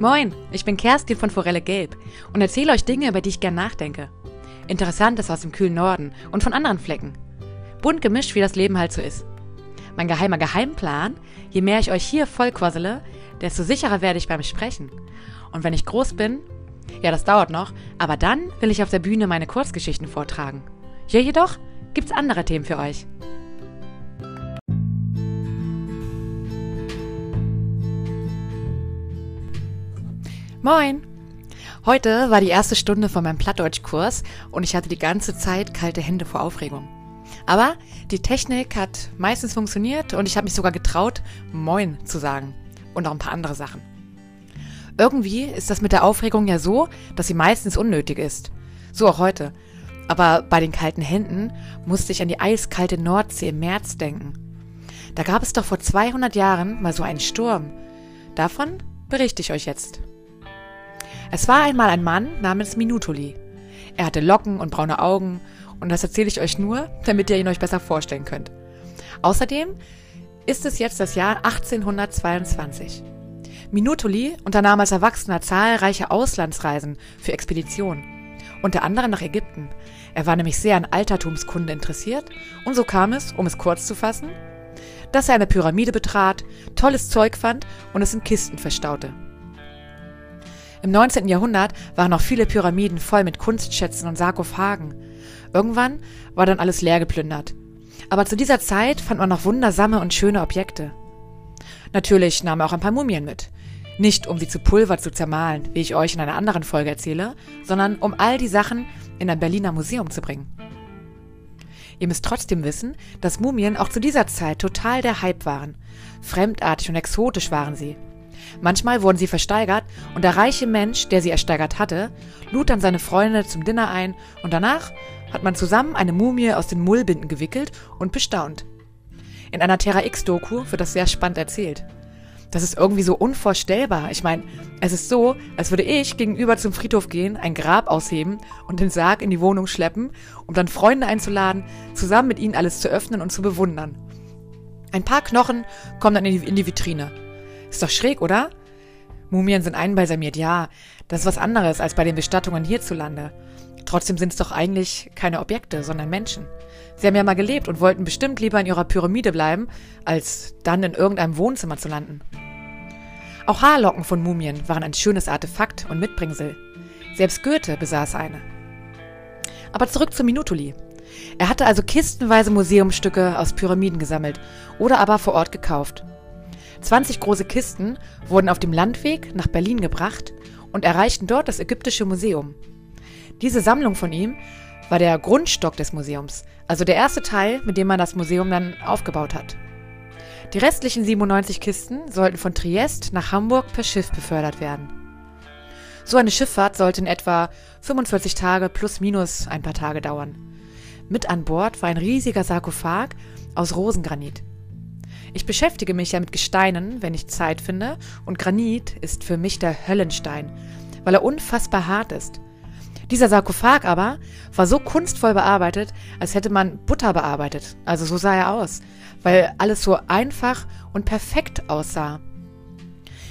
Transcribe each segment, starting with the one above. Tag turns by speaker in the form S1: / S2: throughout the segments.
S1: Moin, ich bin Kerstin von Forelle Gelb und erzähle euch Dinge, über die ich gern nachdenke. Interessantes aus dem kühlen Norden und von anderen Flecken. Bunt gemischt, wie das Leben halt so ist. Mein geheimer Geheimplan, je mehr ich euch hier vollquassele, desto sicherer werde ich beim Sprechen. Und wenn ich groß bin, ja, das dauert noch, aber dann will ich auf der Bühne meine Kurzgeschichten vortragen. Hier jedoch gibt's andere Themen für euch. Moin! Heute war die erste Stunde von meinem Plattdeutschkurs und ich hatte die ganze Zeit kalte Hände vor Aufregung. Aber die Technik hat meistens funktioniert und ich habe mich sogar getraut, Moin zu sagen. Und auch ein paar andere Sachen. Irgendwie ist das mit der Aufregung ja so, dass sie meistens unnötig ist. So auch heute. Aber bei den kalten Händen musste ich an die eiskalte Nordsee im März denken. Da gab es doch vor 200 Jahren mal so einen Sturm. Davon berichte ich euch jetzt. Es war einmal ein Mann namens Minutoli. Er hatte Locken und braune Augen und das erzähle ich euch nur, damit ihr ihn euch besser vorstellen könnt. Außerdem ist es jetzt das Jahr 1822. Minutoli unternahm als Erwachsener zahlreiche Auslandsreisen für Expeditionen, unter anderem nach Ägypten. Er war nämlich sehr an Altertumskunde interessiert und so kam es, um es kurz zu fassen, dass er eine Pyramide betrat, tolles Zeug fand und es in Kisten verstaute. Im 19. Jahrhundert waren noch viele Pyramiden voll mit Kunstschätzen und Sarkophagen. Irgendwann war dann alles leer geplündert. Aber zu dieser Zeit fand man noch wundersame und schöne Objekte. Natürlich nahm er auch ein paar Mumien mit. Nicht um sie zu Pulver zu zermahlen, wie ich euch in einer anderen Folge erzähle, sondern um all die Sachen in ein Berliner Museum zu bringen. Ihr müsst trotzdem wissen, dass Mumien auch zu dieser Zeit total der Hype waren. Fremdartig und exotisch waren sie. Manchmal wurden sie versteigert und der reiche Mensch, der sie ersteigert hatte, lud dann seine Freunde zum Dinner ein und danach hat man zusammen eine Mumie aus den Mullbinden gewickelt und bestaunt. In einer Terra X-Doku wird das sehr spannend erzählt. Das ist irgendwie so unvorstellbar. Ich meine, es ist so, als würde ich gegenüber zum Friedhof gehen, ein Grab ausheben und den Sarg in die Wohnung schleppen, um dann Freunde einzuladen, zusammen mit ihnen alles zu öffnen und zu bewundern. Ein paar Knochen kommen dann in die, in die Vitrine. Ist doch schräg, oder? Mumien sind einbalsamiert, ja. Das ist was anderes als bei den Bestattungen hierzulande. Trotzdem sind es doch eigentlich keine Objekte, sondern Menschen. Sie haben ja mal gelebt und wollten bestimmt lieber in ihrer Pyramide bleiben, als dann in irgendeinem Wohnzimmer zu landen. Auch Haarlocken von Mumien waren ein schönes Artefakt und Mitbringsel. Selbst Goethe besaß eine. Aber zurück zu Minutoli. Er hatte also kistenweise Museumstücke aus Pyramiden gesammelt oder aber vor Ort gekauft. 20 große Kisten wurden auf dem Landweg nach Berlin gebracht und erreichten dort das Ägyptische Museum. Diese Sammlung von ihm war der Grundstock des Museums, also der erste Teil, mit dem man das Museum dann aufgebaut hat. Die restlichen 97 Kisten sollten von Triest nach Hamburg per Schiff befördert werden. So eine Schifffahrt sollte in etwa 45 Tage plus minus ein paar Tage dauern. Mit an Bord war ein riesiger Sarkophag aus Rosengranit. Ich beschäftige mich ja mit Gesteinen, wenn ich Zeit finde, und Granit ist für mich der Höllenstein, weil er unfassbar hart ist. Dieser Sarkophag aber war so kunstvoll bearbeitet, als hätte man Butter bearbeitet. Also so sah er aus, weil alles so einfach und perfekt aussah.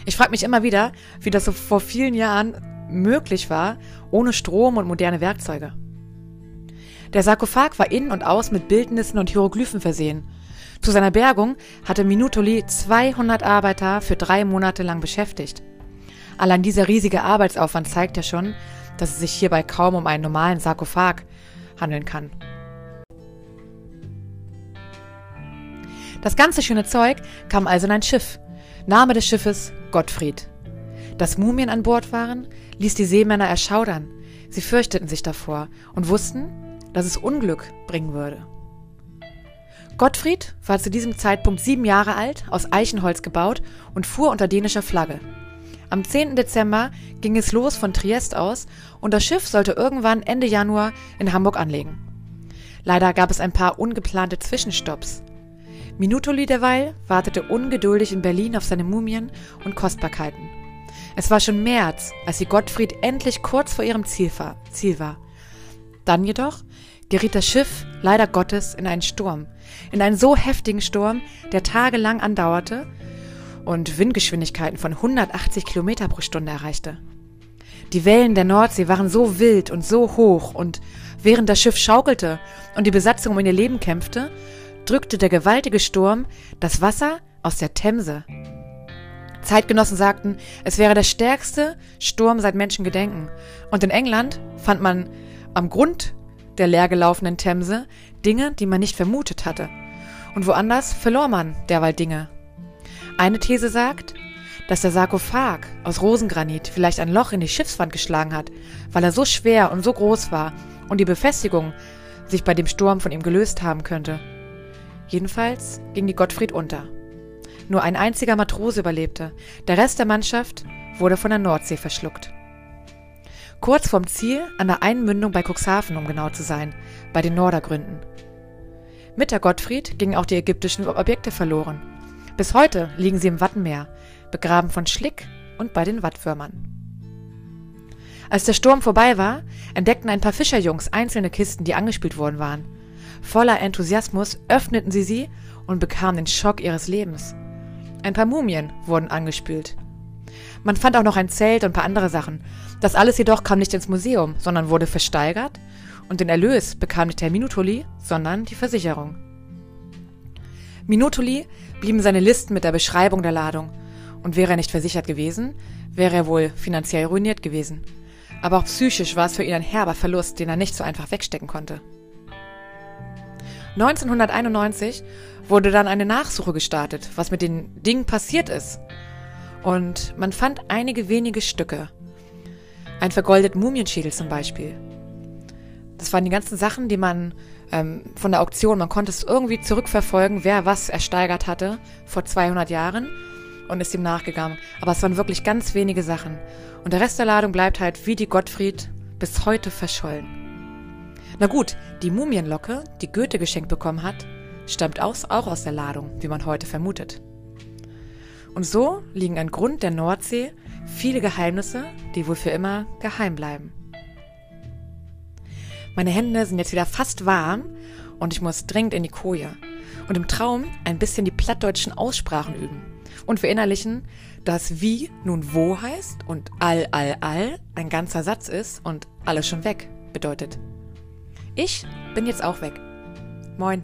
S1: Ich frage mich immer wieder, wie das so vor vielen Jahren möglich war, ohne Strom und moderne Werkzeuge. Der Sarkophag war innen und außen mit Bildnissen und Hieroglyphen versehen zu seiner Bergung hatte Minutoli 200 Arbeiter für drei Monate lang beschäftigt. Allein dieser riesige Arbeitsaufwand zeigt ja schon, dass es sich hierbei kaum um einen normalen Sarkophag handeln kann. Das ganze schöne Zeug kam also in ein Schiff. Name des Schiffes Gottfried. Dass Mumien an Bord waren, ließ die Seemänner erschaudern. Sie fürchteten sich davor und wussten, dass es Unglück bringen würde. Gottfried war zu diesem Zeitpunkt sieben Jahre alt, aus Eichenholz gebaut und fuhr unter dänischer Flagge. Am 10. Dezember ging es los von Triest aus und das Schiff sollte irgendwann Ende Januar in Hamburg anlegen. Leider gab es ein paar ungeplante Zwischenstopps. Minutoli derweil wartete ungeduldig in Berlin auf seine Mumien und Kostbarkeiten. Es war schon März, als sie Gottfried endlich kurz vor ihrem Ziel war. Dann jedoch geriet das Schiff leider Gottes in einen Sturm, in einen so heftigen Sturm, der tagelang andauerte und Windgeschwindigkeiten von 180 Kilometer pro Stunde erreichte. Die Wellen der Nordsee waren so wild und so hoch und während das Schiff schaukelte und die Besatzung um ihr Leben kämpfte, drückte der gewaltige Sturm das Wasser aus der Themse. Zeitgenossen sagten, es wäre der stärkste Sturm seit Menschengedenken. Und in England fand man am Grund der leergelaufenen Themse Dinge, die man nicht vermutet hatte. Und woanders verlor man derweil Dinge. Eine These sagt, dass der Sarkophag aus Rosengranit vielleicht ein Loch in die Schiffswand geschlagen hat, weil er so schwer und so groß war und die Befestigung sich bei dem Sturm von ihm gelöst haben könnte. Jedenfalls ging die Gottfried unter. Nur ein einziger Matrose überlebte, der Rest der Mannschaft wurde von der Nordsee verschluckt. Kurz vorm Ziel, an der Einmündung bei Cuxhaven, um genau zu sein, bei den Nordergründen. Mit der Gottfried gingen auch die ägyptischen Objekte verloren. Bis heute liegen sie im Wattenmeer, begraben von Schlick und bei den Wattwürmern. Als der Sturm vorbei war, entdeckten ein paar Fischerjungs einzelne Kisten, die angespült worden waren. Voller Enthusiasmus öffneten sie sie und bekamen den Schock ihres Lebens. Ein paar Mumien wurden angespült. Man fand auch noch ein Zelt und ein paar andere Sachen. Das alles jedoch kam nicht ins Museum, sondern wurde versteigert und den Erlös bekam nicht der Minutoli, sondern die Versicherung. Minutoli blieben seine Listen mit der Beschreibung der Ladung und wäre er nicht versichert gewesen, wäre er wohl finanziell ruiniert gewesen. Aber auch psychisch war es für ihn ein herber Verlust, den er nicht so einfach wegstecken konnte. 1991 wurde dann eine Nachsuche gestartet, was mit den Dingen passiert ist. Und man fand einige wenige Stücke. Ein vergoldeten Mumienschädel zum Beispiel. Das waren die ganzen Sachen, die man ähm, von der Auktion, man konnte es irgendwie zurückverfolgen, wer was ersteigert hatte vor 200 Jahren und ist ihm nachgegangen. Aber es waren wirklich ganz wenige Sachen. Und der Rest der Ladung bleibt halt wie die Gottfried bis heute verschollen. Na gut, die Mumienlocke, die Goethe geschenkt bekommen hat, stammt aus, auch aus der Ladung, wie man heute vermutet. Und so liegen an Grund der Nordsee viele Geheimnisse, die wohl für immer geheim bleiben. Meine Hände sind jetzt wieder fast warm und ich muss dringend in die Koje und im Traum ein bisschen die plattdeutschen Aussprachen üben und verinnerlichen, dass wie nun wo heißt und all, all, all ein ganzer Satz ist und alles schon weg bedeutet. Ich bin jetzt auch weg. Moin.